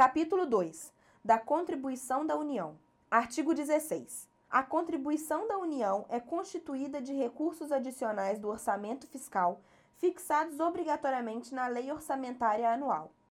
Capítulo 2 da Contribuição da União. Artigo 16. A contribuição da União é constituída de recursos adicionais do orçamento fiscal fixados obrigatoriamente na Lei Orçamentária Anual.